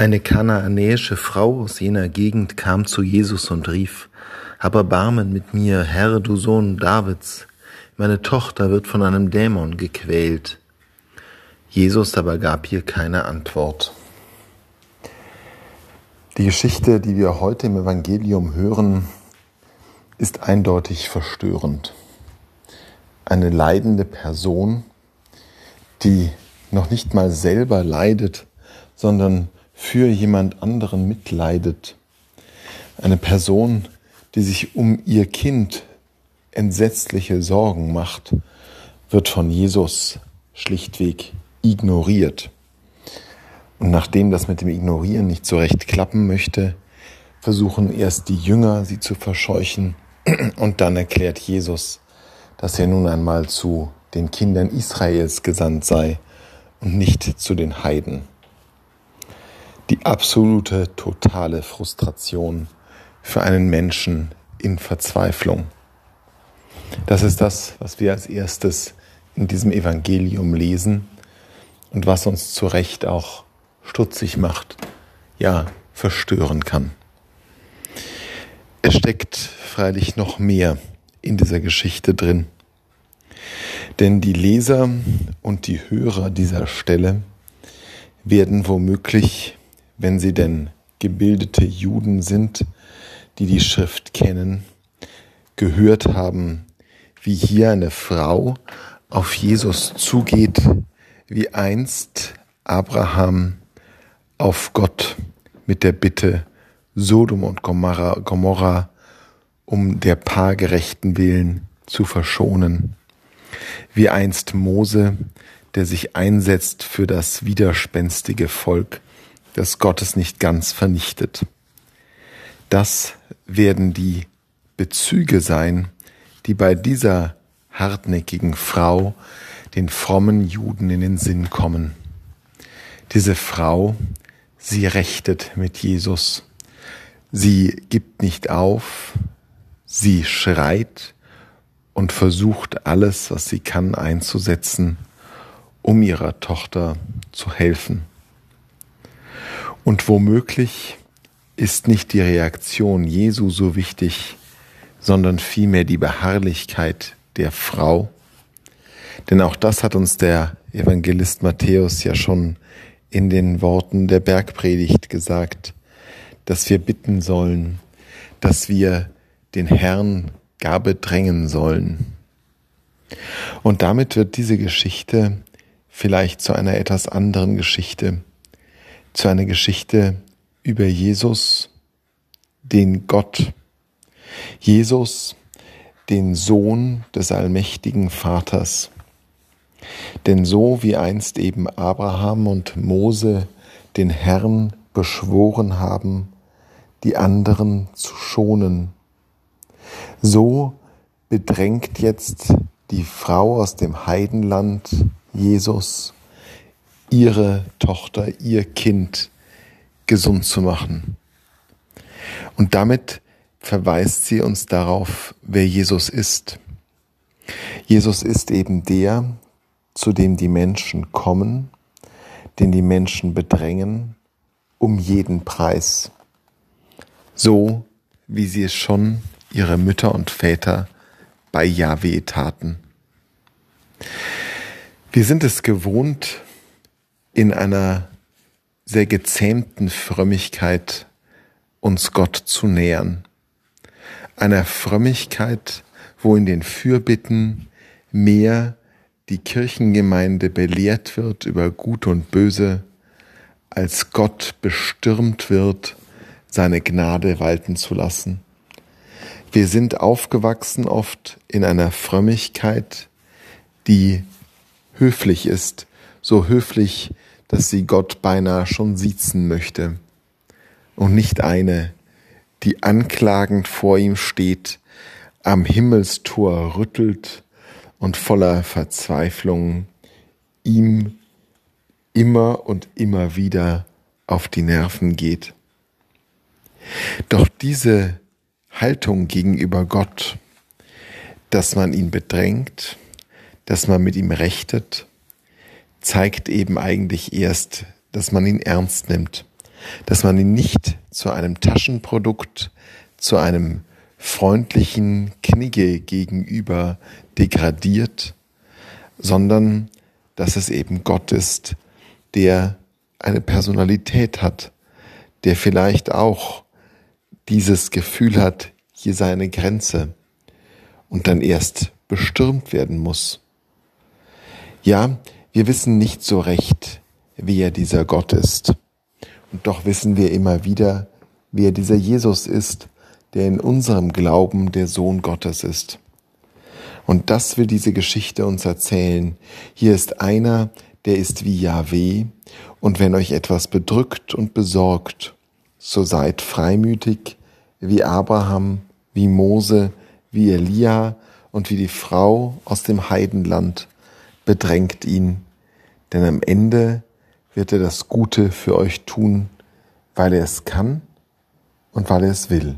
Eine kanaanäische Frau aus jener Gegend kam zu Jesus und rief, Hab Erbarmen mit mir, Herr, du Sohn Davids, meine Tochter wird von einem Dämon gequält. Jesus aber gab ihr keine Antwort. Die Geschichte, die wir heute im Evangelium hören, ist eindeutig verstörend. Eine leidende Person, die noch nicht mal selber leidet, sondern für jemand anderen mitleidet. Eine Person, die sich um ihr Kind entsetzliche Sorgen macht, wird von Jesus schlichtweg ignoriert. Und nachdem das mit dem Ignorieren nicht so recht klappen möchte, versuchen erst die Jünger, sie zu verscheuchen, und dann erklärt Jesus, dass er nun einmal zu den Kindern Israels gesandt sei und nicht zu den Heiden die absolute, totale Frustration für einen Menschen in Verzweiflung. Das ist das, was wir als erstes in diesem Evangelium lesen und was uns zu Recht auch stutzig macht, ja, verstören kann. Es steckt freilich noch mehr in dieser Geschichte drin. Denn die Leser und die Hörer dieser Stelle werden womöglich wenn sie denn gebildete Juden sind, die die Schrift kennen, gehört haben, wie hier eine Frau auf Jesus zugeht, wie einst Abraham auf Gott mit der Bitte, Sodom und Gomorra, um der Paargerechten willen zu verschonen, wie einst Mose, der sich einsetzt für das widerspenstige Volk, das Gottes nicht ganz vernichtet. Das werden die Bezüge sein, die bei dieser hartnäckigen Frau den frommen Juden in den Sinn kommen. Diese Frau, sie rechtet mit Jesus. Sie gibt nicht auf, sie schreit und versucht alles, was sie kann, einzusetzen, um ihrer Tochter zu helfen. Und womöglich ist nicht die Reaktion Jesu so wichtig, sondern vielmehr die Beharrlichkeit der Frau. Denn auch das hat uns der Evangelist Matthäus ja schon in den Worten der Bergpredigt gesagt, dass wir bitten sollen, dass wir den Herrn gar bedrängen sollen. Und damit wird diese Geschichte vielleicht zu einer etwas anderen Geschichte, zu einer Geschichte über Jesus, den Gott, Jesus, den Sohn des allmächtigen Vaters. Denn so wie einst eben Abraham und Mose den Herrn beschworen haben, die anderen zu schonen, so bedrängt jetzt die Frau aus dem Heidenland Jesus ihre Tochter, ihr Kind gesund zu machen. Und damit verweist sie uns darauf, wer Jesus ist. Jesus ist eben der, zu dem die Menschen kommen, den die Menschen bedrängen, um jeden Preis. So wie sie es schon ihre Mütter und Väter bei Yahweh taten. Wir sind es gewohnt, in einer sehr gezähmten Frömmigkeit uns Gott zu nähern. Einer Frömmigkeit, wo in den Fürbitten mehr die Kirchengemeinde belehrt wird über Gut und Böse, als Gott bestürmt wird, seine Gnade walten zu lassen. Wir sind aufgewachsen oft in einer Frömmigkeit, die höflich ist, so höflich, dass sie Gott beinahe schon siezen möchte. Und nicht eine, die anklagend vor ihm steht, am Himmelstor rüttelt und voller Verzweiflung ihm immer und immer wieder auf die Nerven geht. Doch diese Haltung gegenüber Gott, dass man ihn bedrängt, dass man mit ihm rechtet, zeigt eben eigentlich erst, dass man ihn ernst nimmt, dass man ihn nicht zu einem Taschenprodukt, zu einem freundlichen Knigge gegenüber degradiert, sondern dass es eben Gott ist, der eine Personalität hat, der vielleicht auch dieses Gefühl hat, hier sei eine Grenze und dann erst bestürmt werden muss. Ja, wir wissen nicht so recht, wer dieser Gott ist. Und doch wissen wir immer wieder, wer dieser Jesus ist, der in unserem Glauben der Sohn Gottes ist. Und das will diese Geschichte uns erzählen. Hier ist einer, der ist wie Yahweh, und wenn euch etwas bedrückt und besorgt, so seid freimütig wie Abraham, wie Mose, wie Elia und wie die Frau aus dem Heidenland, bedrängt ihn, denn am Ende wird er das Gute für euch tun, weil er es kann und weil er es will.